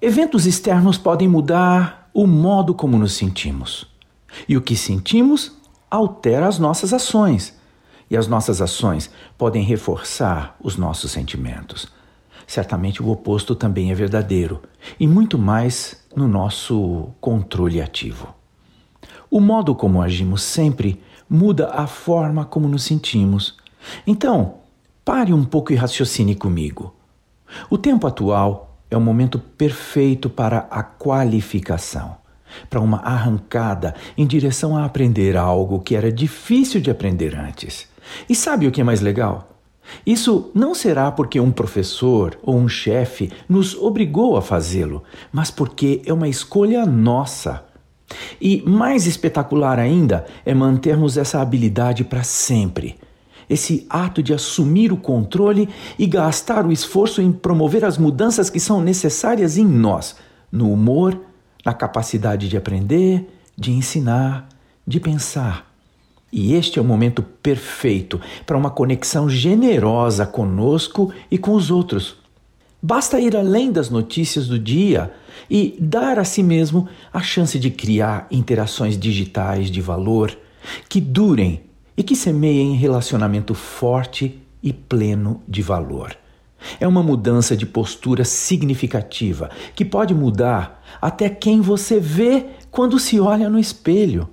Eventos externos podem mudar o modo como nos sentimos. E o que sentimos altera as nossas ações. E as nossas ações podem reforçar os nossos sentimentos. Certamente o oposto também é verdadeiro, e muito mais no nosso controle ativo. O modo como agimos sempre muda a forma como nos sentimos. Então, pare um pouco e raciocine comigo. O tempo atual é o momento perfeito para a qualificação, para uma arrancada em direção a aprender algo que era difícil de aprender antes. E sabe o que é mais legal? Isso não será porque um professor ou um chefe nos obrigou a fazê-lo, mas porque é uma escolha nossa. E mais espetacular ainda é mantermos essa habilidade para sempre esse ato de assumir o controle e gastar o esforço em promover as mudanças que são necessárias em nós, no humor, na capacidade de aprender, de ensinar, de pensar. E este é o momento perfeito para uma conexão generosa conosco e com os outros. Basta ir além das notícias do dia e dar a si mesmo a chance de criar interações digitais de valor que durem e que semeiem relacionamento forte e pleno de valor. É uma mudança de postura significativa que pode mudar até quem você vê quando se olha no espelho.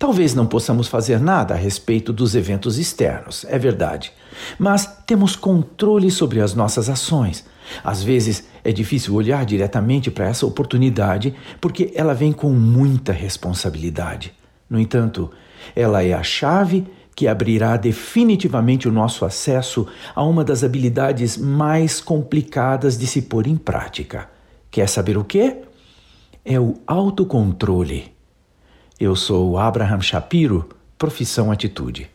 Talvez não possamos fazer nada a respeito dos eventos externos, é verdade, mas temos controle sobre as nossas ações. Às vezes é difícil olhar diretamente para essa oportunidade porque ela vem com muita responsabilidade. No entanto, ela é a chave que abrirá definitivamente o nosso acesso a uma das habilidades mais complicadas de se pôr em prática. Quer saber o que? É o autocontrole. Eu sou Abraham Shapiro, profissão Atitude.